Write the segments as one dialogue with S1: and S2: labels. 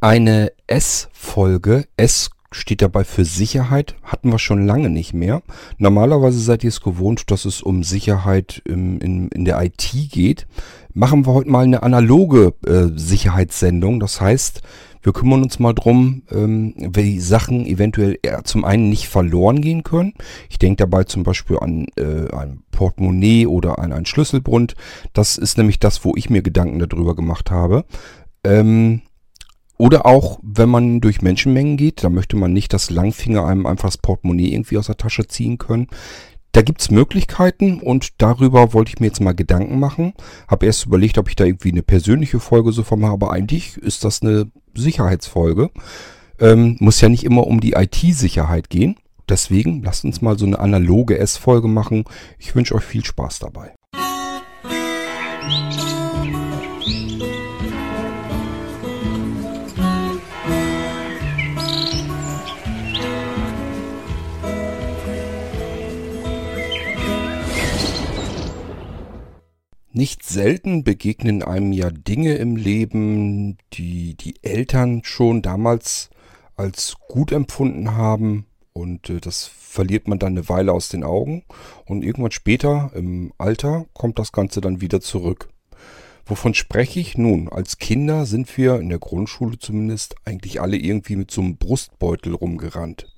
S1: Eine S-Folge, S steht dabei für Sicherheit, hatten wir schon lange nicht mehr. Normalerweise seid ihr es gewohnt, dass es um Sicherheit im, in, in der IT geht. Machen wir heute mal eine analoge äh, Sicherheitssendung. Das heißt, wir kümmern uns mal drum, ähm, welche Sachen eventuell eher zum einen nicht verloren gehen können. Ich denke dabei zum Beispiel an äh, ein Portemonnaie oder an einen Schlüsselbund. Das ist nämlich das, wo ich mir Gedanken darüber gemacht habe. Ähm, oder auch, wenn man durch Menschenmengen geht, da möchte man nicht, dass Langfinger einem einfach das Portemonnaie irgendwie aus der Tasche ziehen können. Da gibt's Möglichkeiten und darüber wollte ich mir jetzt mal Gedanken machen. Habe erst überlegt, ob ich da irgendwie eine persönliche Folge so vom habe, aber eigentlich ist das eine Sicherheitsfolge. Ähm, muss ja nicht immer um die IT-Sicherheit gehen. Deswegen lasst uns mal so eine analoge S-Folge machen. Ich wünsche euch viel Spaß dabei. Nicht selten begegnen einem ja Dinge im Leben, die die Eltern schon damals als gut empfunden haben und äh, das verliert man dann eine Weile aus den Augen und irgendwann später im Alter kommt das Ganze dann wieder zurück. Wovon spreche ich? Nun, als Kinder sind wir in der Grundschule zumindest eigentlich alle irgendwie mit so einem Brustbeutel rumgerannt.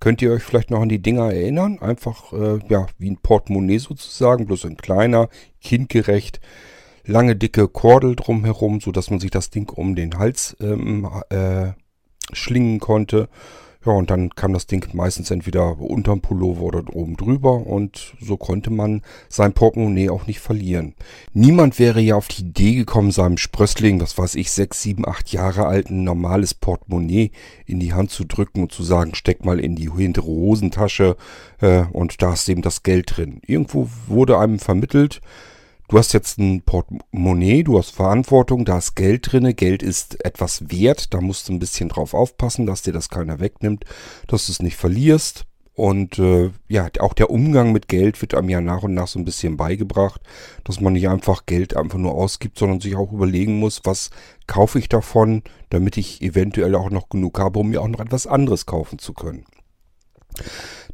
S1: Könnt ihr euch vielleicht noch an die Dinger erinnern? Einfach, äh, ja, wie ein Portemonnaie sozusagen, bloß ein kleiner, kindgerecht, lange, dicke Kordel drumherum, sodass man sich das Ding um den Hals ähm, äh, schlingen konnte. Ja, und dann kam das Ding meistens entweder unterm Pullover oder oben drüber und so konnte man sein Portemonnaie auch nicht verlieren. Niemand wäre ja auf die Idee gekommen, seinem Sprössling, was weiß ich, sechs, sieben, acht Jahre alten normales Portemonnaie in die Hand zu drücken und zu sagen, steck mal in die hintere Hosentasche äh, und da ist eben das Geld drin. Irgendwo wurde einem vermittelt, Du hast jetzt ein Portemonnaie, du hast Verantwortung, da ist Geld drinne. Geld ist etwas wert, da musst du ein bisschen drauf aufpassen, dass dir das keiner wegnimmt, dass du es nicht verlierst. Und äh, ja, auch der Umgang mit Geld wird einem ja nach und nach so ein bisschen beigebracht, dass man nicht einfach Geld einfach nur ausgibt, sondern sich auch überlegen muss, was kaufe ich davon, damit ich eventuell auch noch genug habe, um mir auch noch etwas anderes kaufen zu können.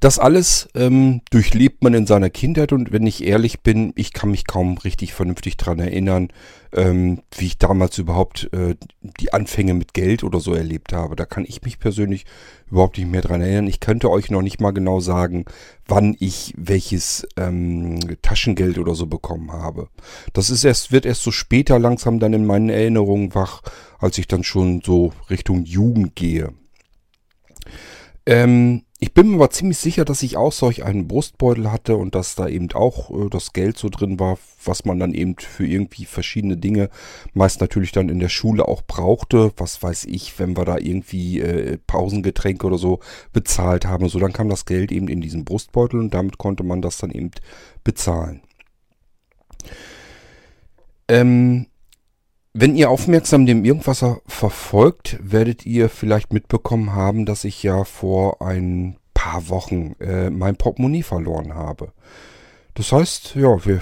S1: Das alles ähm, durchlebt man in seiner Kindheit und wenn ich ehrlich bin, ich kann mich kaum richtig vernünftig dran erinnern, ähm, wie ich damals überhaupt äh, die Anfänge mit Geld oder so erlebt habe. Da kann ich mich persönlich überhaupt nicht mehr dran erinnern. Ich könnte euch noch nicht mal genau sagen, wann ich welches ähm, Taschengeld oder so bekommen habe. Das ist erst, wird erst so später langsam dann in meinen Erinnerungen wach, als ich dann schon so Richtung Jugend gehe. Ähm, ich bin mir aber ziemlich sicher, dass ich auch solch einen Brustbeutel hatte und dass da eben auch äh, das Geld so drin war, was man dann eben für irgendwie verschiedene Dinge meist natürlich dann in der Schule auch brauchte. Was weiß ich, wenn wir da irgendwie äh, Pausengetränke oder so bezahlt haben. So, dann kam das Geld eben in diesen Brustbeutel und damit konnte man das dann eben bezahlen. Ähm, wenn ihr aufmerksam dem Irgendwasser verfolgt, werdet ihr vielleicht mitbekommen haben, dass ich ja vor ein paar Wochen äh, mein Portemonnaie verloren habe. Das heißt, ja, wir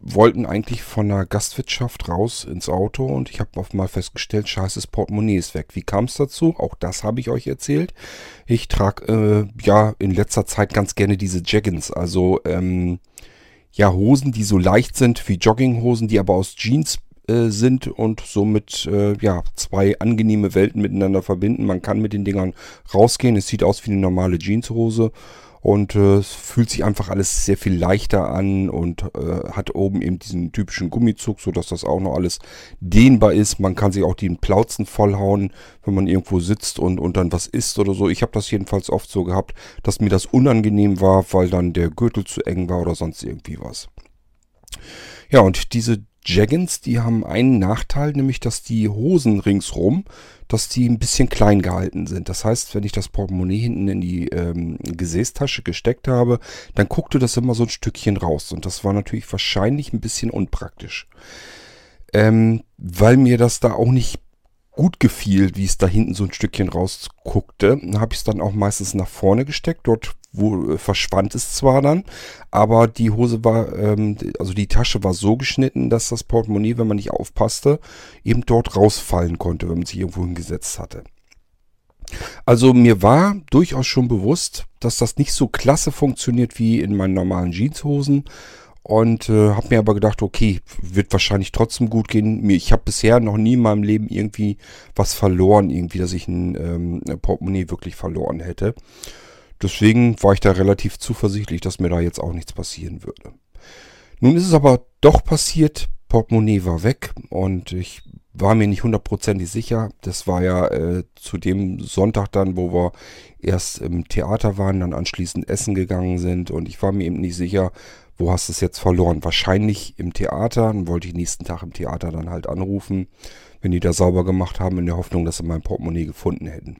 S1: wollten eigentlich von der Gastwirtschaft raus ins Auto und ich habe auf mal festgestellt, scheiße, das Portemonnaie ist weg. Wie kam es dazu? Auch das habe ich euch erzählt. Ich trage äh, ja in letzter Zeit ganz gerne diese Jaggins, also ähm, ja Hosen, die so leicht sind wie Jogginghosen, die aber aus Jeans äh, sind und somit äh, ja zwei angenehme Welten miteinander verbinden. Man kann mit den Dingern rausgehen. Es sieht aus wie eine normale Jeanshose und äh, es fühlt sich einfach alles sehr viel leichter an und äh, hat oben eben diesen typischen Gummizug, so dass das auch noch alles dehnbar ist. Man kann sich auch den Plauzen vollhauen, wenn man irgendwo sitzt und, und dann was isst oder so. Ich habe das jedenfalls oft so gehabt, dass mir das unangenehm war, weil dann der Gürtel zu eng war oder sonst irgendwie was. Ja, und diese Jaggins, die haben einen Nachteil, nämlich dass die Hosen ringsrum, dass die ein bisschen klein gehalten sind. Das heißt, wenn ich das Portemonnaie hinten in die ähm, Gesäßtasche gesteckt habe, dann guckte das immer so ein Stückchen raus. Und das war natürlich wahrscheinlich ein bisschen unpraktisch. Ähm, weil mir das da auch nicht gut gefiel, wie es da hinten so ein Stückchen rausguckte, habe ich es dann auch meistens nach vorne gesteckt. Dort wo, äh, verschwand es zwar dann, aber die Hose war, ähm, also die Tasche war so geschnitten, dass das Portemonnaie, wenn man nicht aufpasste, eben dort rausfallen konnte, wenn man sich irgendwo hingesetzt hatte. Also mir war durchaus schon bewusst, dass das nicht so klasse funktioniert wie in meinen normalen Jeanshosen und äh, habe mir aber gedacht, okay, wird wahrscheinlich trotzdem gut gehen. Ich habe bisher noch nie in meinem Leben irgendwie was verloren, irgendwie, dass ich ein ähm, Portemonnaie wirklich verloren hätte. Deswegen war ich da relativ zuversichtlich, dass mir da jetzt auch nichts passieren würde. Nun ist es aber doch passiert, Portemonnaie war weg und ich war mir nicht hundertprozentig sicher. Das war ja äh, zu dem Sonntag dann, wo wir erst im Theater waren, dann anschließend essen gegangen sind und ich war mir eben nicht sicher, wo hast du es jetzt verloren? Wahrscheinlich im Theater. Dann wollte ich nächsten Tag im Theater dann halt anrufen, wenn die da sauber gemacht haben, in der Hoffnung, dass sie mein Portemonnaie gefunden hätten.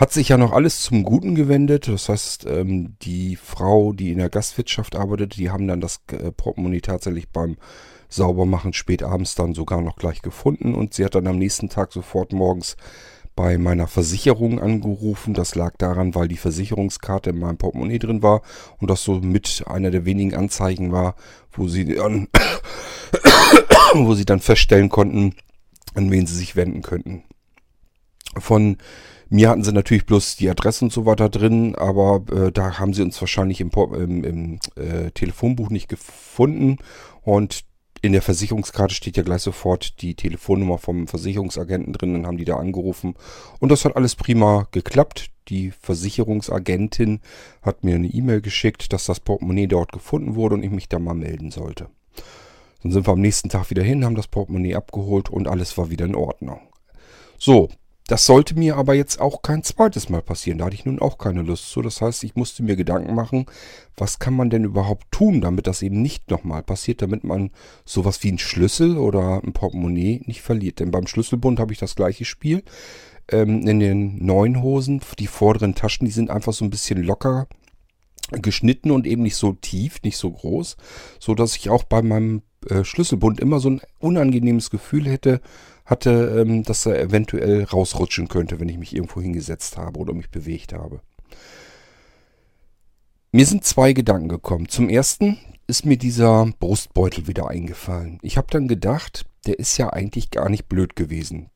S1: Hat sich ja noch alles zum Guten gewendet. Das heißt, ähm, die Frau, die in der Gastwirtschaft arbeitet, die haben dann das äh, Portemonnaie tatsächlich beim Saubermachen spät abends dann sogar noch gleich gefunden und sie hat dann am nächsten Tag sofort morgens bei meiner Versicherung angerufen. Das lag daran, weil die Versicherungskarte in meinem Portemonnaie drin war und das so mit einer der wenigen Anzeigen war, wo sie dann, wo sie dann feststellen konnten, an wen sie sich wenden könnten. Von mir hatten sie natürlich bloß die Adresse und so weiter drin, aber äh, da haben sie uns wahrscheinlich im, im, im äh, Telefonbuch nicht gefunden und in der Versicherungskarte steht ja gleich sofort die Telefonnummer vom Versicherungsagenten drin. Dann haben die da angerufen. Und das hat alles prima geklappt. Die Versicherungsagentin hat mir eine E-Mail geschickt, dass das Portemonnaie dort gefunden wurde und ich mich da mal melden sollte. Dann sind wir am nächsten Tag wieder hin, haben das Portemonnaie abgeholt und alles war wieder in Ordnung. So, das sollte mir aber jetzt auch kein zweites Mal passieren. Da hatte ich nun auch keine Lust zu. Das heißt, ich musste mir Gedanken machen, was kann man denn überhaupt tun, damit das eben nicht nochmal passiert, damit man sowas wie einen Schlüssel oder ein Portemonnaie nicht verliert. Denn beim Schlüsselbund habe ich das gleiche Spiel. Ähm, in den neuen Hosen, die vorderen Taschen, die sind einfach so ein bisschen locker geschnitten und eben nicht so tief, nicht so groß, so dass ich auch bei meinem äh, Schlüsselbund immer so ein unangenehmes Gefühl hätte, hatte, ähm, dass er eventuell rausrutschen könnte, wenn ich mich irgendwo hingesetzt habe oder mich bewegt habe. Mir sind zwei Gedanken gekommen. Zum ersten ist mir dieser Brustbeutel wieder eingefallen. Ich habe dann gedacht, der ist ja eigentlich gar nicht blöd gewesen.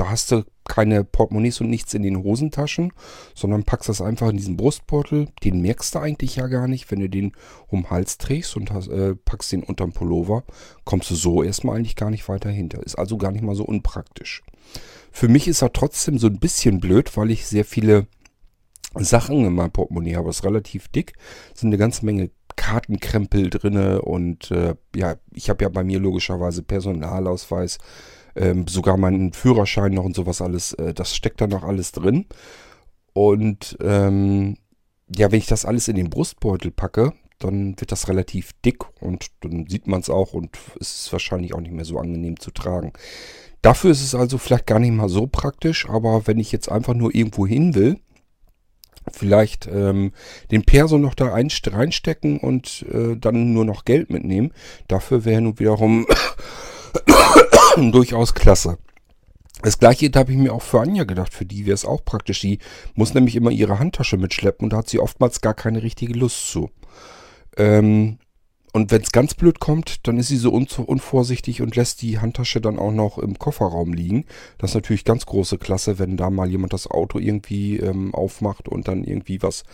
S1: Da hast du keine Portemonnaies und nichts in den Hosentaschen, sondern packst das einfach in diesen Brustbeutel. Den merkst du eigentlich ja gar nicht, wenn du den um den Hals trägst und hast, äh, packst den unterm Pullover. Kommst du so erstmal eigentlich gar nicht weiter hinter. Ist also gar nicht mal so unpraktisch. Für mich ist er trotzdem so ein bisschen blöd, weil ich sehr viele Sachen in meinem Portemonnaie habe. Es ist relativ dick. Sind eine ganze Menge Kartenkrempel drinne und äh, ja, ich habe ja bei mir logischerweise Personalausweis, ähm, sogar meinen Führerschein noch und sowas alles, äh, das steckt da noch alles drin. Und ähm, ja, wenn ich das alles in den Brustbeutel packe, dann wird das relativ dick und dann sieht man es auch und es ist wahrscheinlich auch nicht mehr so angenehm zu tragen. Dafür ist es also vielleicht gar nicht mal so praktisch, aber wenn ich jetzt einfach nur irgendwo hin will, vielleicht ähm, den Perso noch da reinstecken und äh, dann nur noch Geld mitnehmen, dafür wäre nun wiederum durchaus klasse. Das gleiche habe ich mir auch für Anja gedacht. Für die wäre es auch praktisch. Die muss nämlich immer ihre Handtasche mitschleppen und da hat sie oftmals gar keine richtige Lust zu. Ähm, und wenn es ganz blöd kommt, dann ist sie so unvorsichtig und lässt die Handtasche dann auch noch im Kofferraum liegen. Das ist natürlich ganz große Klasse, wenn da mal jemand das Auto irgendwie ähm, aufmacht und dann irgendwie was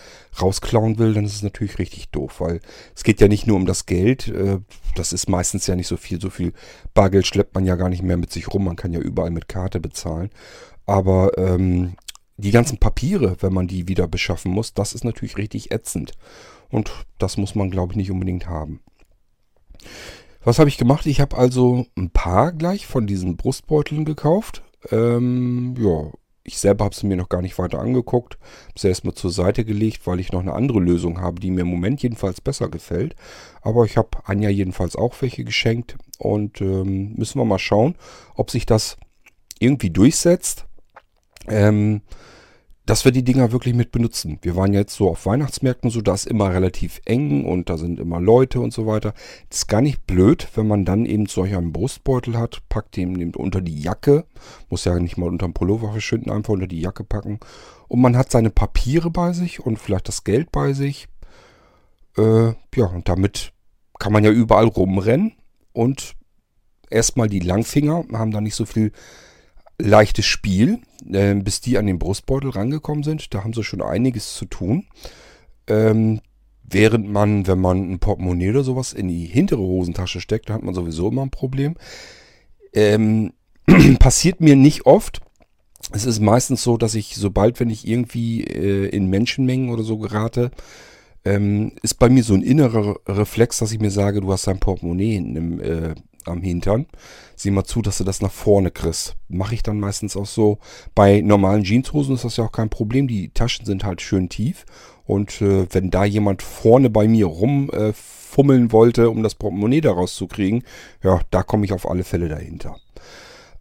S1: rausklauen will, dann ist es natürlich richtig doof, weil es geht ja nicht nur um das Geld. Äh, das ist meistens ja nicht so viel. So viel Bargeld schleppt man ja gar nicht mehr mit sich rum. Man kann ja überall mit Karte bezahlen. Aber ähm, die ganzen Papiere, wenn man die wieder beschaffen muss, das ist natürlich richtig ätzend. Und das muss man, glaube ich, nicht unbedingt haben. Was habe ich gemacht? Ich habe also ein paar gleich von diesen Brustbeuteln gekauft. Ähm, ja, ich selber habe sie mir noch gar nicht weiter angeguckt. Habe sie erstmal zur Seite gelegt, weil ich noch eine andere Lösung habe, die mir im Moment jedenfalls besser gefällt. Aber ich habe Anja jedenfalls auch welche geschenkt. Und ähm, müssen wir mal schauen, ob sich das irgendwie durchsetzt. Ähm, dass wir die Dinger wirklich mit benutzen. Wir waren jetzt so auf Weihnachtsmärkten so, da ist immer relativ eng und da sind immer Leute und so weiter. Das ist gar nicht blöd, wenn man dann eben solch einen Brustbeutel hat, packt den eben unter die Jacke, muss ja nicht mal unter dem Pullover verschwinden, einfach unter die Jacke packen. Und man hat seine Papiere bei sich und vielleicht das Geld bei sich. Äh, ja, und damit kann man ja überall rumrennen und erstmal die Langfinger haben da nicht so viel leichtes Spiel, äh, bis die an den Brustbeutel rangekommen sind. Da haben sie schon einiges zu tun. Ähm, während man, wenn man ein Portemonnaie oder sowas in die hintere Hosentasche steckt, da hat man sowieso immer ein Problem. Ähm, passiert mir nicht oft. Es ist meistens so, dass ich, sobald, wenn ich irgendwie äh, in Menschenmengen oder so gerate, ähm, ist bei mir so ein innerer Reflex, dass ich mir sage, du hast dein Portemonnaie im, äh, am Hintern. Sieh mal zu, dass du das nach vorne kriegst. Mache ich dann meistens auch so. Bei normalen Jeanshosen ist das ja auch kein Problem. Die Taschen sind halt schön tief. Und äh, wenn da jemand vorne bei mir rumfummeln äh, wollte, um das Portemonnaie da rauszukriegen, ja, da komme ich auf alle Fälle dahinter.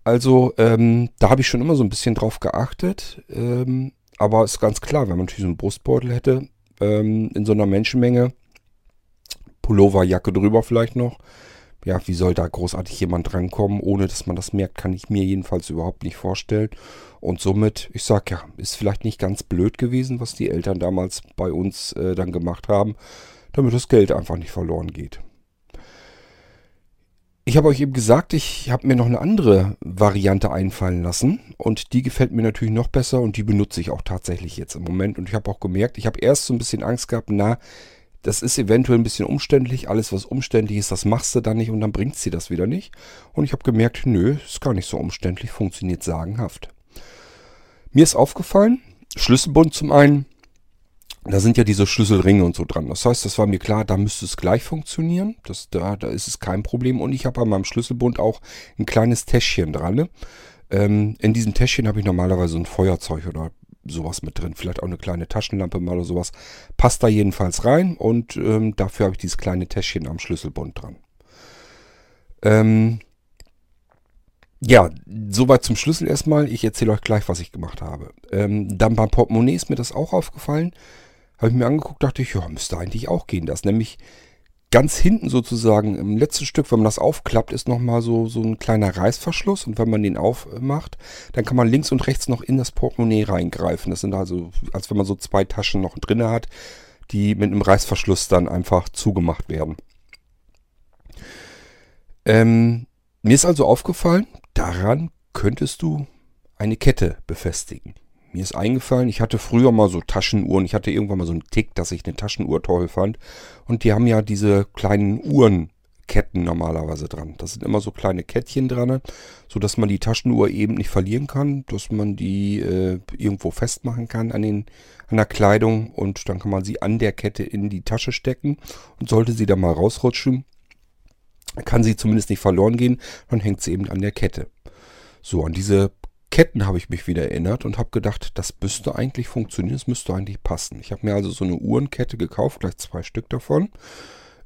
S1: Also, ähm, da habe ich schon immer so ein bisschen drauf geachtet. Ähm, aber ist ganz klar, wenn man natürlich so einen Brustbeutel hätte, ähm, in so einer Menschenmenge, Pulloverjacke drüber vielleicht noch, ja, wie soll da großartig jemand drankommen, ohne dass man das merkt, kann ich mir jedenfalls überhaupt nicht vorstellen. Und somit, ich sag ja, ist vielleicht nicht ganz blöd gewesen, was die Eltern damals bei uns äh, dann gemacht haben, damit das Geld einfach nicht verloren geht. Ich habe euch eben gesagt, ich habe mir noch eine andere Variante einfallen lassen und die gefällt mir natürlich noch besser und die benutze ich auch tatsächlich jetzt im Moment. Und ich habe auch gemerkt, ich habe erst so ein bisschen Angst gehabt, na, das ist eventuell ein bisschen umständlich. Alles, was umständlich ist, das machst du dann nicht und dann bringt sie das wieder nicht. Und ich habe gemerkt, nö, ist gar nicht so umständlich, funktioniert sagenhaft. Mir ist aufgefallen, Schlüsselbund zum einen, da sind ja diese Schlüsselringe und so dran. Das heißt, das war mir klar, da müsste es gleich funktionieren. Das, da, da ist es kein Problem. Und ich habe an meinem Schlüsselbund auch ein kleines Täschchen dran. Ne? Ähm, in diesem Täschchen habe ich normalerweise ein Feuerzeug oder sowas mit drin. Vielleicht auch eine kleine Taschenlampe mal oder sowas. Passt da jedenfalls rein und ähm, dafür habe ich dieses kleine Täschchen am Schlüsselbund dran. Ähm, ja, soweit zum Schlüssel erstmal. Ich erzähle euch gleich, was ich gemacht habe. Ähm, dann beim Portemonnaie ist mir das auch aufgefallen. Habe ich mir angeguckt, dachte ich, ja, müsste eigentlich auch gehen. Das nämlich ganz hinten sozusagen im letzten Stück, wenn man das aufklappt, ist nochmal so, so ein kleiner Reißverschluss. Und wenn man den aufmacht, dann kann man links und rechts noch in das Portemonnaie reingreifen. Das sind also, als wenn man so zwei Taschen noch drin hat, die mit einem Reißverschluss dann einfach zugemacht werden. Ähm, mir ist also aufgefallen, daran könntest du eine Kette befestigen. Mir ist eingefallen, ich hatte früher mal so Taschenuhren. Ich hatte irgendwann mal so einen Tick, dass ich eine Taschenuhr toll fand. Und die haben ja diese kleinen Uhrenketten normalerweise dran. Das sind immer so kleine Kettchen dran, sodass man die Taschenuhr eben nicht verlieren kann, dass man die äh, irgendwo festmachen kann an, den, an der Kleidung und dann kann man sie an der Kette in die Tasche stecken und sollte sie da mal rausrutschen, kann sie zumindest nicht verloren gehen, dann hängt sie eben an der Kette. So, an diese Ketten habe ich mich wieder erinnert und habe gedacht, das müsste eigentlich funktionieren, das müsste eigentlich passen. Ich habe mir also so eine Uhrenkette gekauft, gleich zwei Stück davon.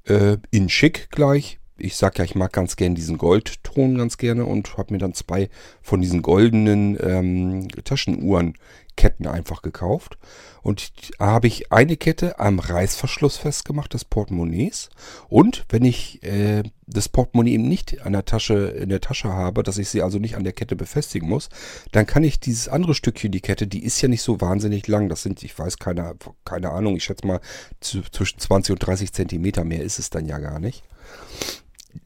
S1: Äh, in schick gleich. Ich sag ja, ich mag ganz gerne diesen Goldton ganz gerne und habe mir dann zwei von diesen goldenen ähm, Taschenuhren Ketten einfach gekauft. Und habe ich eine Kette am Reißverschluss festgemacht des Portemonnaies. Und wenn ich äh, das Portemonnaie eben nicht an der Tasche, in der Tasche habe, dass ich sie also nicht an der Kette befestigen muss, dann kann ich dieses andere Stückchen, die Kette, die ist ja nicht so wahnsinnig lang. Das sind, ich weiß, keine, keine Ahnung, ich schätze mal zwischen 20 und 30 Zentimeter. Mehr ist es dann ja gar nicht.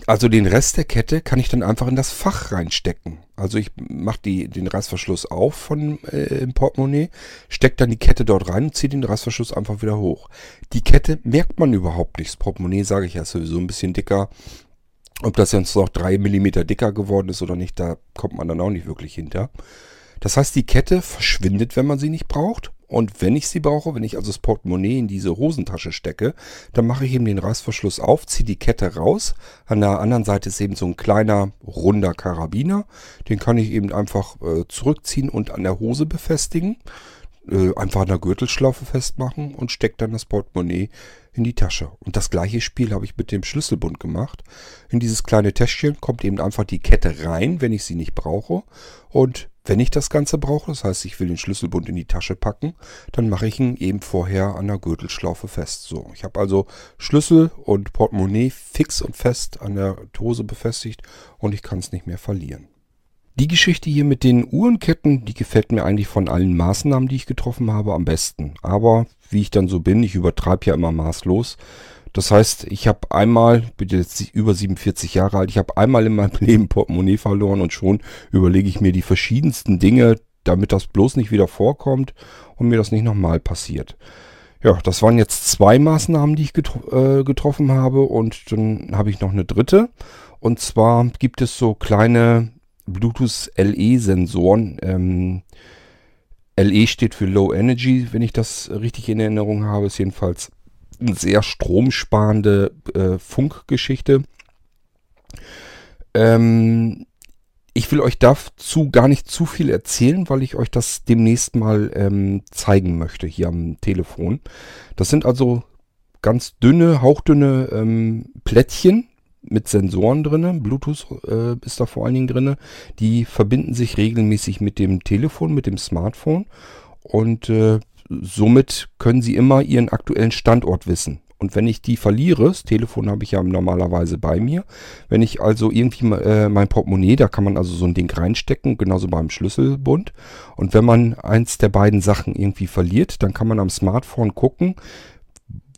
S1: Also den Rest der Kette kann ich dann einfach in das Fach reinstecken. Also ich mache den Reißverschluss auf von äh, im Portemonnaie, stecke dann die Kette dort rein und ziehe den Reißverschluss einfach wieder hoch. Die Kette merkt man überhaupt nicht. Das Portemonnaie, sage ich ja, ist sowieso ein bisschen dicker. Ob das jetzt noch drei Millimeter dicker geworden ist oder nicht, da kommt man dann auch nicht wirklich hinter. Das heißt, die Kette verschwindet, wenn man sie nicht braucht. Und wenn ich sie brauche, wenn ich also das Portemonnaie in diese Hosentasche stecke, dann mache ich eben den Reißverschluss auf, ziehe die Kette raus. An der anderen Seite ist eben so ein kleiner, runder Karabiner. Den kann ich eben einfach äh, zurückziehen und an der Hose befestigen. Äh, einfach an der Gürtelschlaufe festmachen und stecke dann das Portemonnaie in die Tasche. Und das gleiche Spiel habe ich mit dem Schlüsselbund gemacht. In dieses kleine Täschchen kommt eben einfach die Kette rein, wenn ich sie nicht brauche. Und wenn ich das Ganze brauche, das heißt, ich will den Schlüsselbund in die Tasche packen, dann mache ich ihn eben vorher an der Gürtelschlaufe fest. So, ich habe also Schlüssel und Portemonnaie fix und fest an der Hose befestigt und ich kann es nicht mehr verlieren. Die Geschichte hier mit den Uhrenketten, die gefällt mir eigentlich von allen Maßnahmen, die ich getroffen habe, am besten. Aber wie ich dann so bin, ich übertreibe ja immer maßlos. Das heißt, ich habe einmal, bin jetzt über 47 Jahre alt, ich habe einmal in meinem Leben Portemonnaie verloren und schon überlege ich mir die verschiedensten Dinge, damit das bloß nicht wieder vorkommt und mir das nicht nochmal passiert. Ja, das waren jetzt zwei Maßnahmen, die ich getro äh, getroffen habe und dann habe ich noch eine dritte. Und zwar gibt es so kleine Bluetooth LE-Sensoren. Ähm, LE steht für Low Energy, wenn ich das richtig in Erinnerung habe. Ist jedenfalls eine sehr stromsparende äh, Funkgeschichte. Ähm, ich will euch dazu gar nicht zu viel erzählen, weil ich euch das demnächst mal ähm, zeigen möchte hier am Telefon. Das sind also ganz dünne, hauchdünne ähm, Plättchen, mit Sensoren drinne, Bluetooth äh, ist da vor allen Dingen drinne. Die verbinden sich regelmäßig mit dem Telefon, mit dem Smartphone und äh, somit können Sie immer Ihren aktuellen Standort wissen. Und wenn ich die verliere, das Telefon habe ich ja normalerweise bei mir, wenn ich also irgendwie äh, mein Portemonnaie, da kann man also so ein Ding reinstecken, genauso beim Schlüsselbund. Und wenn man eins der beiden Sachen irgendwie verliert, dann kann man am Smartphone gucken,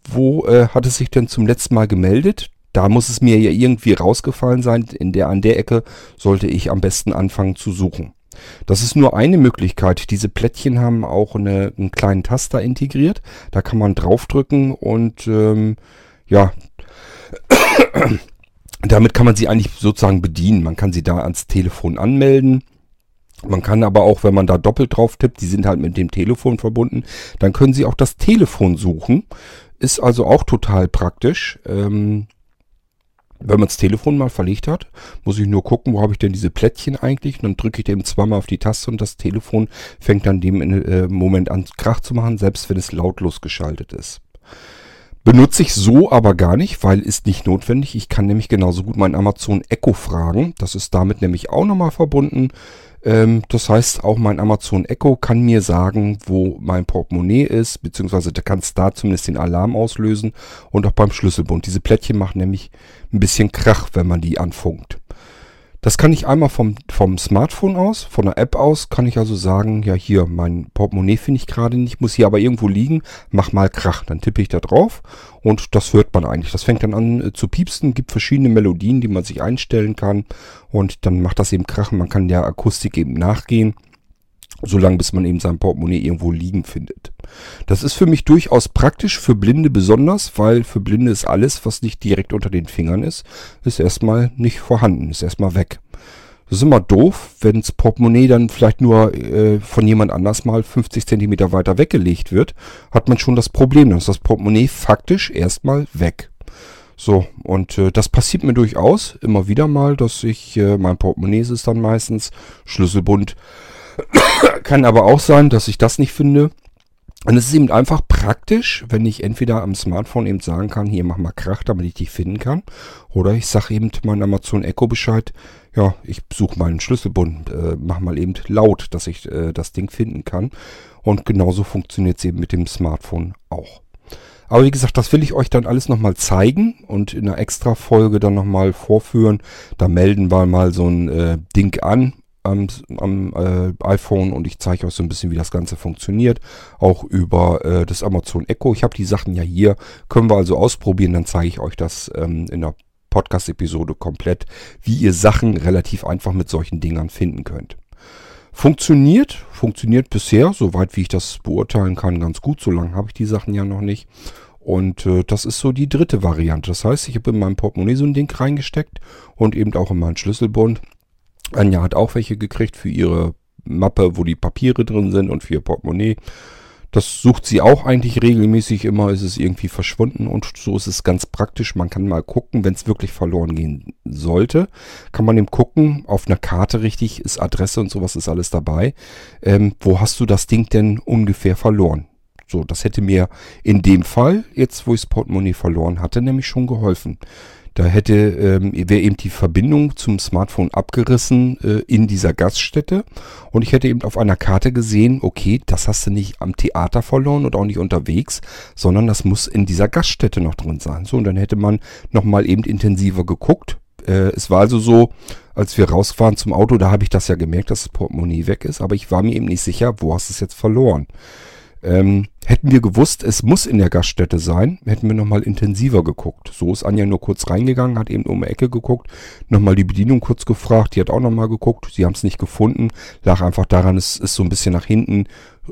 S1: wo äh, hat es sich denn zum letzten Mal gemeldet? Da muss es mir ja irgendwie rausgefallen sein. In der, an der Ecke sollte ich am besten anfangen zu suchen. Das ist nur eine Möglichkeit. Diese Plättchen haben auch eine, einen kleinen Taster integriert. Da kann man draufdrücken und ähm, ja, damit kann man sie eigentlich sozusagen bedienen. Man kann sie da ans Telefon anmelden. Man kann aber auch, wenn man da doppelt drauf tippt, die sind halt mit dem Telefon verbunden, dann können Sie auch das Telefon suchen. Ist also auch total praktisch. Ähm, wenn man das Telefon mal verlegt hat, muss ich nur gucken, wo habe ich denn diese Plättchen eigentlich. Und dann drücke ich dem zweimal auf die Taste und das Telefon fängt dann dem äh, Moment an Krach zu machen, selbst wenn es lautlos geschaltet ist. Benutze ich so aber gar nicht, weil ist nicht notwendig. Ich kann nämlich genauso gut mein Amazon Echo fragen. Das ist damit nämlich auch nochmal verbunden. Ähm, das heißt, auch mein Amazon Echo kann mir sagen, wo mein Portemonnaie ist, beziehungsweise da kann es da zumindest den Alarm auslösen und auch beim Schlüsselbund. Diese Plättchen machen nämlich ein bisschen Krach, wenn man die anfunkt. Das kann ich einmal vom, vom Smartphone aus, von der App aus, kann ich also sagen, ja hier, mein Portemonnaie finde ich gerade nicht, muss hier aber irgendwo liegen, mach mal Krach. Dann tippe ich da drauf und das hört man eigentlich. Das fängt dann an äh, zu piepsen, gibt verschiedene Melodien, die man sich einstellen kann und dann macht das eben Krach. Man kann der Akustik eben nachgehen solange bis man eben sein Portemonnaie irgendwo liegen findet. Das ist für mich durchaus praktisch, für Blinde besonders, weil für Blinde ist alles, was nicht direkt unter den Fingern ist, ist erstmal nicht vorhanden, ist erstmal weg. Das ist immer doof, wenn das Portemonnaie dann vielleicht nur äh, von jemand anders mal 50 Zentimeter weiter weggelegt wird, hat man schon das Problem, dann ist das Portemonnaie faktisch erstmal weg. So, und äh, das passiert mir durchaus immer wieder mal, dass ich, äh, mein Portemonnaie ist dann meistens, Schlüsselbund, kann aber auch sein, dass ich das nicht finde. Und es ist eben einfach praktisch, wenn ich entweder am Smartphone eben sagen kann, hier mach mal Krach, damit ich dich finden kann. Oder ich sage eben meinem Amazon Echo Bescheid, ja, ich suche meinen Schlüsselbund, äh, mach mal eben laut, dass ich äh, das Ding finden kann. Und genauso funktioniert es eben mit dem Smartphone auch. Aber wie gesagt, das will ich euch dann alles nochmal zeigen und in einer extra Folge dann nochmal vorführen. Da melden wir mal so ein äh, Ding an am, am äh, iPhone und ich zeige euch so ein bisschen, wie das Ganze funktioniert. Auch über äh, das Amazon Echo. Ich habe die Sachen ja hier, können wir also ausprobieren. Dann zeige ich euch das ähm, in der Podcast-Episode komplett, wie ihr Sachen relativ einfach mit solchen Dingern finden könnt. Funktioniert, funktioniert bisher, soweit wie ich das beurteilen kann, ganz gut. So lange habe ich die Sachen ja noch nicht. Und äh, das ist so die dritte Variante. Das heißt, ich habe in meinem Portemonnaie so ein Ding reingesteckt und eben auch in meinen Schlüsselbund. Anja hat auch welche gekriegt für ihre Mappe, wo die Papiere drin sind und für ihr Portemonnaie. Das sucht sie auch eigentlich regelmäßig immer, ist es irgendwie verschwunden und so ist es ganz praktisch. Man kann mal gucken, wenn es wirklich verloren gehen sollte, kann man eben gucken, auf einer Karte richtig, ist Adresse und sowas ist alles dabei. Ähm, wo hast du das Ding denn ungefähr verloren? So, das hätte mir in dem Fall, jetzt wo ich das Portemonnaie verloren hatte, nämlich schon geholfen. Da hätte ähm, wäre eben die Verbindung zum Smartphone abgerissen äh, in dieser Gaststätte und ich hätte eben auf einer Karte gesehen, okay, das hast du nicht am Theater verloren und auch nicht unterwegs, sondern das muss in dieser Gaststätte noch drin sein. So und dann hätte man nochmal eben intensiver geguckt. Äh, es war also so, als wir rausfahren zum Auto, da habe ich das ja gemerkt, dass das Portemonnaie weg ist, aber ich war mir eben nicht sicher, wo hast du es jetzt verloren. Ähm, hätten wir gewusst, es muss in der Gaststätte sein, hätten wir nochmal intensiver geguckt. So ist Anja nur kurz reingegangen, hat eben um die Ecke geguckt, nochmal die Bedienung kurz gefragt, die hat auch nochmal geguckt, sie haben es nicht gefunden, lag einfach daran, es ist so ein bisschen nach hinten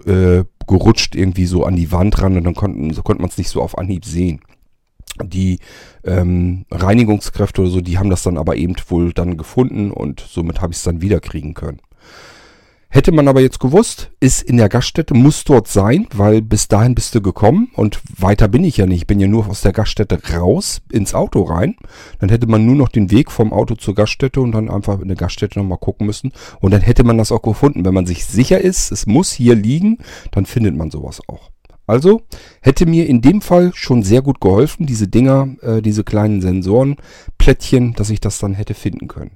S1: äh, gerutscht, irgendwie so an die Wand ran und dann konnten, so konnte man es nicht so auf Anhieb sehen. Die ähm, Reinigungskräfte oder so, die haben das dann aber eben wohl dann gefunden und somit habe ich es dann wieder kriegen können. Hätte man aber jetzt gewusst, ist in der Gaststätte, muss dort sein, weil bis dahin bist du gekommen und weiter bin ich ja nicht. Ich bin ja nur aus der Gaststätte raus ins Auto rein. Dann hätte man nur noch den Weg vom Auto zur Gaststätte und dann einfach in der Gaststätte nochmal gucken müssen. Und dann hätte man das auch gefunden. Wenn man sich sicher ist, es muss hier liegen, dann findet man sowas auch. Also hätte mir in dem Fall schon sehr gut geholfen, diese Dinger, äh, diese kleinen Sensoren, Plättchen, dass ich das dann hätte finden können.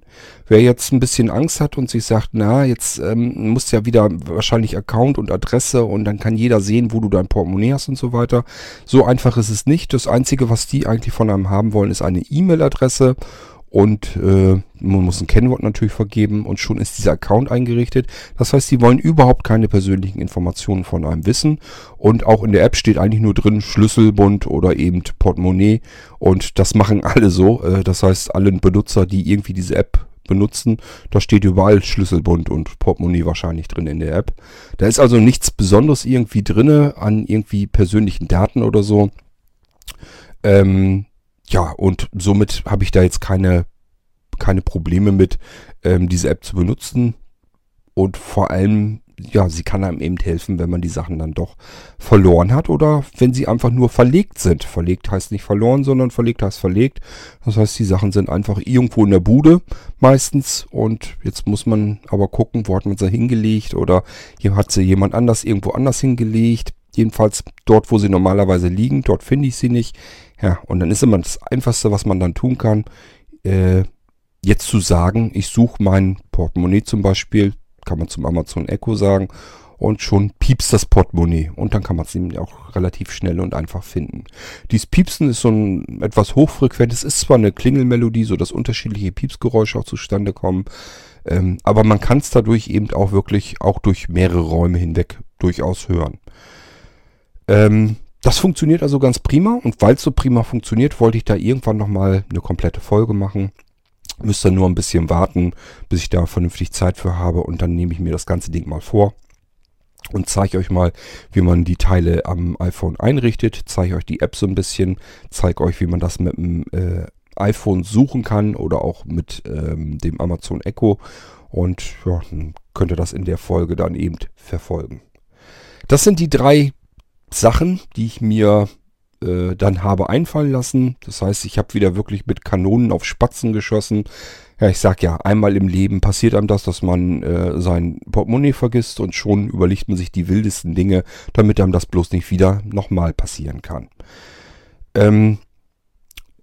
S1: Wer jetzt ein bisschen Angst hat und sich sagt, na, jetzt ähm, muss ja wieder wahrscheinlich Account und Adresse und dann kann jeder sehen, wo du dein Portemonnaie hast und so weiter. So einfach ist es nicht. Das Einzige, was die eigentlich von einem haben wollen, ist eine E-Mail-Adresse und äh, man muss ein Kennwort natürlich vergeben und schon ist dieser Account eingerichtet. Das heißt, sie wollen überhaupt keine persönlichen Informationen von einem wissen und auch in der App steht eigentlich nur drin Schlüsselbund oder eben Portemonnaie und das machen alle so. Äh, das heißt, alle Benutzer, die irgendwie diese App benutzen, da steht überall Schlüsselbund und Portemonnaie wahrscheinlich drin in der App. Da ist also nichts Besonderes irgendwie drinne an irgendwie persönlichen Daten oder so. Ähm, ja, und somit habe ich da jetzt keine, keine Probleme mit, ähm, diese App zu benutzen. Und vor allem, ja, sie kann einem eben helfen, wenn man die Sachen dann doch verloren hat oder wenn sie einfach nur verlegt sind. Verlegt heißt nicht verloren, sondern verlegt heißt verlegt. Das heißt, die Sachen sind einfach irgendwo in der Bude meistens und jetzt muss man aber gucken, wo hat man sie hingelegt oder hier hat sie jemand anders irgendwo anders hingelegt. Jedenfalls dort, wo sie normalerweise liegen, dort finde ich sie nicht. Ja, und dann ist immer das Einfachste, was man dann tun kann, äh, jetzt zu sagen, ich suche mein Portemonnaie zum Beispiel, kann man zum Amazon Echo sagen, und schon piepst das Portemonnaie. Und dann kann man es nämlich auch relativ schnell und einfach finden. Dies Piepsen ist so ein etwas hochfrequentes, ist zwar eine Klingelmelodie, so dass unterschiedliche Piepsgeräusche auch zustande kommen, ähm, aber man kann es dadurch eben auch wirklich auch durch mehrere Räume hinweg durchaus hören. Ähm, das funktioniert also ganz prima und weil es so prima funktioniert, wollte ich da irgendwann nochmal eine komplette Folge machen. Müsst ihr nur ein bisschen warten, bis ich da vernünftig Zeit für habe und dann nehme ich mir das ganze Ding mal vor und zeige euch mal, wie man die Teile am iPhone einrichtet, zeige euch die App so ein bisschen, zeige euch, wie man das mit dem äh, iPhone suchen kann oder auch mit ähm, dem Amazon Echo und ja, könnt ihr das in der Folge dann eben verfolgen. Das sind die drei Sachen, die ich mir äh, dann habe einfallen lassen. Das heißt, ich habe wieder wirklich mit Kanonen auf Spatzen geschossen. Ja, ich sag ja, einmal im Leben passiert einem das, dass man äh, sein Portemonnaie vergisst und schon überlegt man sich die wildesten Dinge, damit einem das bloß nicht wieder nochmal passieren kann. Ähm,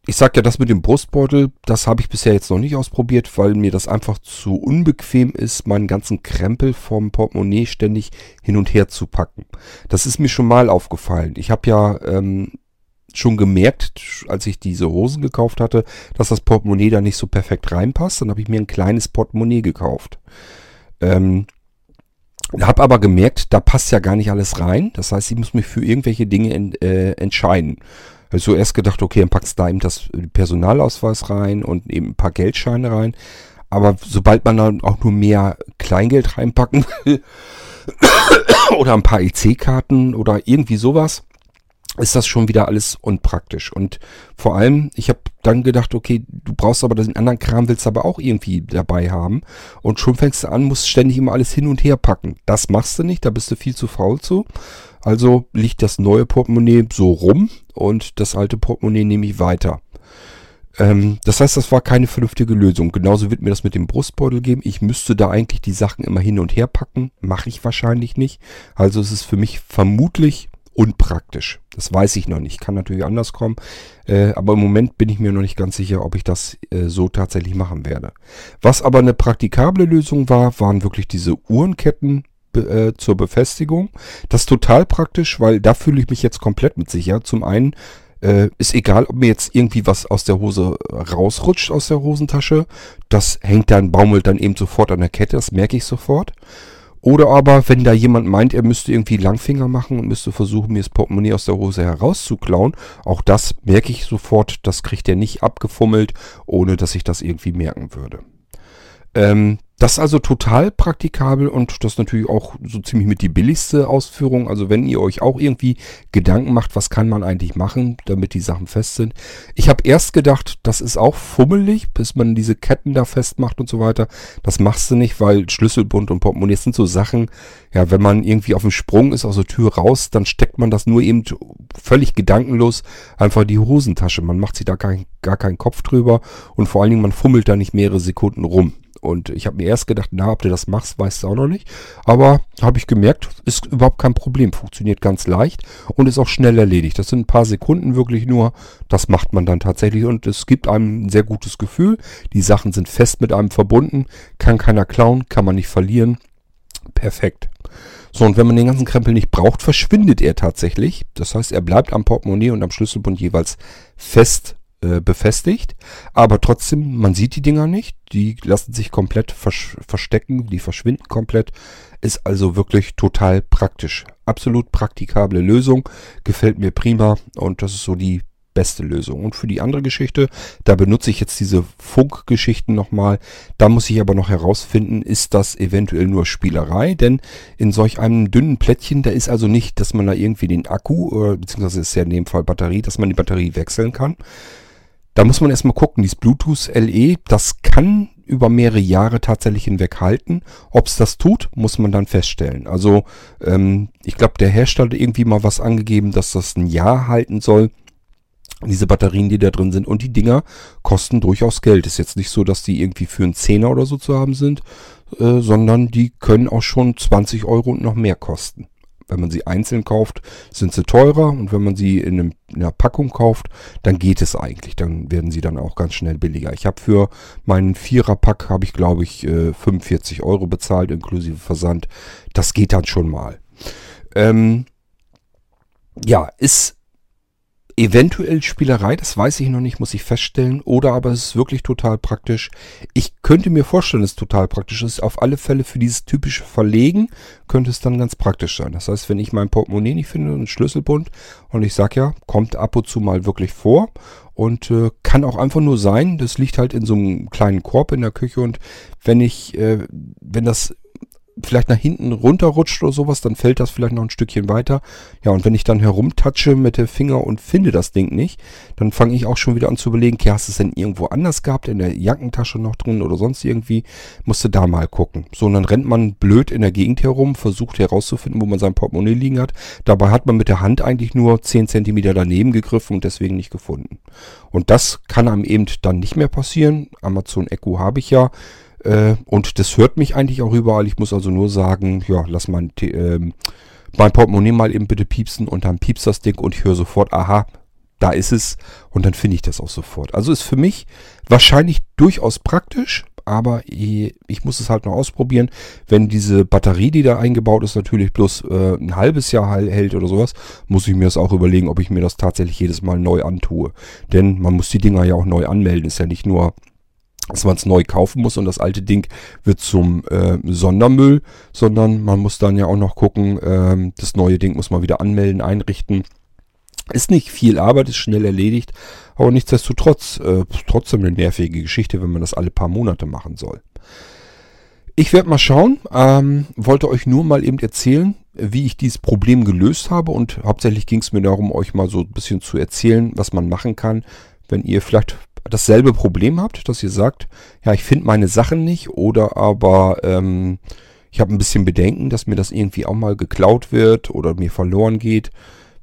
S1: ich sag ja, das mit dem Brustbeutel, das habe ich bisher jetzt noch nicht ausprobiert, weil mir das einfach zu unbequem ist, meinen ganzen Krempel vom Portemonnaie ständig hin und her zu packen. Das ist mir schon mal aufgefallen. Ich habe ja ähm, schon gemerkt, als ich diese Hosen gekauft hatte, dass das Portemonnaie da nicht so perfekt reinpasst. Dann habe ich mir ein kleines Portemonnaie gekauft. Ähm, habe aber gemerkt, da passt ja gar nicht alles rein. Das heißt, ich muss mich für irgendwelche Dinge en, äh, entscheiden. Habe ich so erst gedacht, okay, dann packst du da eben das Personalausweis rein und eben ein paar Geldscheine rein. Aber sobald man dann auch nur mehr Kleingeld reinpacken will oder ein paar EC-Karten oder irgendwie sowas, ist das schon wieder alles unpraktisch. Und vor allem, ich habe dann gedacht, okay, du brauchst aber den anderen Kram, willst aber auch irgendwie dabei haben. Und schon fängst du an, musst ständig immer alles hin und her packen. Das machst du nicht, da bist du viel zu faul zu. Also liegt das neue Portemonnaie so rum und das alte Portemonnaie nehme ich weiter. Ähm, das heißt, das war keine vernünftige Lösung. Genauso wird mir das mit dem Brustbeutel geben. Ich müsste da eigentlich die Sachen immer hin und her packen. Mache ich wahrscheinlich nicht. Also es ist für mich vermutlich unpraktisch. Das weiß ich noch nicht. Kann natürlich anders kommen. Äh, aber im Moment bin ich mir noch nicht ganz sicher, ob ich das äh, so tatsächlich machen werde. Was aber eine praktikable Lösung war, waren wirklich diese Uhrenketten äh, zur Befestigung. Das ist total praktisch, weil da fühle ich mich jetzt komplett mit sicher. Zum einen äh, ist egal, ob mir jetzt irgendwie was aus der Hose rausrutscht aus der Hosentasche. Das hängt dann, baumelt dann eben sofort an der Kette, das merke ich sofort. Oder aber, wenn da jemand meint, er müsste irgendwie Langfinger machen und müsste versuchen, mir das Portemonnaie aus der Hose herauszuklauen, auch das merke ich sofort, das kriegt er nicht abgefummelt, ohne dass ich das irgendwie merken würde. Ähm, das ist also total praktikabel und das ist natürlich auch so ziemlich mit die billigste Ausführung. Also wenn ihr euch auch irgendwie Gedanken macht, was kann man eigentlich machen, damit die Sachen fest sind. Ich habe erst gedacht, das ist auch fummelig, bis man diese Ketten da festmacht und so weiter. Das machst du nicht, weil Schlüsselbund und Portemonnaie sind so Sachen, ja, wenn man irgendwie auf dem Sprung ist, aus der Tür raus, dann steckt man das nur eben völlig gedankenlos einfach in die Hosentasche. Man macht sich da gar, gar keinen Kopf drüber und vor allen Dingen, man fummelt da nicht mehrere Sekunden rum. Und ich habe mir erst gedacht, na, ob du das machst, weißt du auch noch nicht. Aber habe ich gemerkt, ist überhaupt kein Problem. Funktioniert ganz leicht und ist auch schnell erledigt. Das sind ein paar Sekunden wirklich nur. Das macht man dann tatsächlich und es gibt einem ein sehr gutes Gefühl. Die Sachen sind fest mit einem verbunden. Kann keiner klauen, kann man nicht verlieren. Perfekt. So, und wenn man den ganzen Krempel nicht braucht, verschwindet er tatsächlich. Das heißt, er bleibt am Portemonnaie und am Schlüsselbund jeweils fest äh, befestigt. Aber trotzdem, man sieht die Dinger nicht. Die lassen sich komplett vers verstecken, die verschwinden komplett. Ist also wirklich total praktisch. Absolut praktikable Lösung. Gefällt mir prima und das ist so die beste Lösung. Und für die andere Geschichte, da benutze ich jetzt diese Funkgeschichten nochmal. Da muss ich aber noch herausfinden, ist das eventuell nur Spielerei? Denn in solch einem dünnen Plättchen, da ist also nicht, dass man da irgendwie den Akku, äh, beziehungsweise ist ja in dem Fall Batterie, dass man die Batterie wechseln kann. Da muss man erstmal gucken, dieses Bluetooth LE, das kann über mehrere Jahre tatsächlich hinweg halten. Ob es das tut, muss man dann feststellen. Also ähm, ich glaube, der Hersteller hat irgendwie mal was angegeben, dass das ein Jahr halten soll. Diese Batterien, die da drin sind. Und die Dinger kosten durchaus Geld. Ist jetzt nicht so, dass die irgendwie für einen Zehner oder so zu haben sind, äh, sondern die können auch schon 20 Euro und noch mehr kosten. Wenn man sie einzeln kauft, sind sie teurer und wenn man sie in, einer Packung kauft, dann geht es eigentlich. Dann werden sie dann auch ganz schnell billiger. Ich habe für meinen Vierer-Pack, habe ich glaube ich 45 äh, Euro bezahlt, inklusive Versand. Das geht dann schon mal. Ähm, ja, ist Eventuell Spielerei, das weiß ich noch nicht, muss ich feststellen. Oder aber es ist wirklich total praktisch. Ich könnte mir vorstellen, dass es total praktisch ist. Auf alle Fälle für dieses typische Verlegen könnte es dann ganz praktisch sein. Das heißt, wenn ich mein Portemonnaie nicht finde, einen Schlüsselbund, und ich sag ja, kommt ab und zu mal wirklich vor. Und äh, kann auch einfach nur sein, das liegt halt in so einem kleinen Korb in der Küche und wenn ich, äh, wenn das vielleicht nach hinten runterrutscht oder sowas, dann fällt das vielleicht noch ein Stückchen weiter. Ja, und wenn ich dann herumtatsche mit dem Finger und finde das Ding nicht, dann fange ich auch schon wieder an zu überlegen, okay, hast du es denn irgendwo anders gehabt, in der Jackentasche noch drin oder sonst irgendwie, musste da mal gucken. So, und dann rennt man blöd in der Gegend herum, versucht herauszufinden, wo man sein Portemonnaie liegen hat. Dabei hat man mit der Hand eigentlich nur 10 cm daneben gegriffen und deswegen nicht gefunden. Und das kann einem eben dann nicht mehr passieren. Amazon Echo habe ich ja. Äh, und das hört mich eigentlich auch überall. Ich muss also nur sagen, ja, lass mein, äh, mein Portemonnaie mal eben bitte piepsen und dann piepst das Ding und ich höre sofort, aha, da ist es und dann finde ich das auch sofort. Also ist für mich wahrscheinlich durchaus praktisch, aber ich muss es halt noch ausprobieren. Wenn diese Batterie, die da eingebaut ist, natürlich bloß äh, ein halbes Jahr hält oder sowas, muss ich mir das auch überlegen, ob ich mir das tatsächlich jedes Mal neu antue. Denn man muss die Dinger ja auch neu anmelden. Ist ja nicht nur dass man es neu kaufen muss und das alte Ding wird zum äh, Sondermüll, sondern man muss dann ja auch noch gucken, äh, das neue Ding muss man wieder anmelden, einrichten. Ist nicht viel Arbeit, ist schnell erledigt, aber nichtsdestotrotz äh, trotzdem eine nervige Geschichte, wenn man das alle paar Monate machen soll. Ich werde mal schauen, ähm, wollte euch nur mal eben erzählen, wie ich dieses Problem gelöst habe und hauptsächlich ging es mir darum, euch mal so ein bisschen zu erzählen, was man machen kann, wenn ihr vielleicht dasselbe Problem habt, dass ihr sagt, ja, ich finde meine Sachen nicht oder aber ähm, ich habe ein bisschen Bedenken, dass mir das irgendwie auch mal geklaut wird oder mir verloren geht.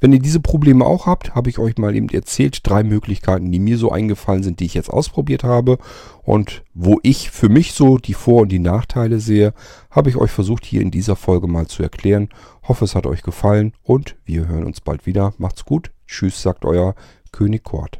S1: Wenn ihr diese Probleme auch habt, habe ich euch mal eben erzählt, drei Möglichkeiten, die mir so eingefallen sind, die ich jetzt ausprobiert habe und wo ich für mich so die Vor- und die Nachteile sehe, habe ich euch versucht hier in dieser Folge mal zu erklären. Hoffe, es hat euch gefallen und wir hören uns bald wieder. Macht's gut. Tschüss, sagt euer König Kort.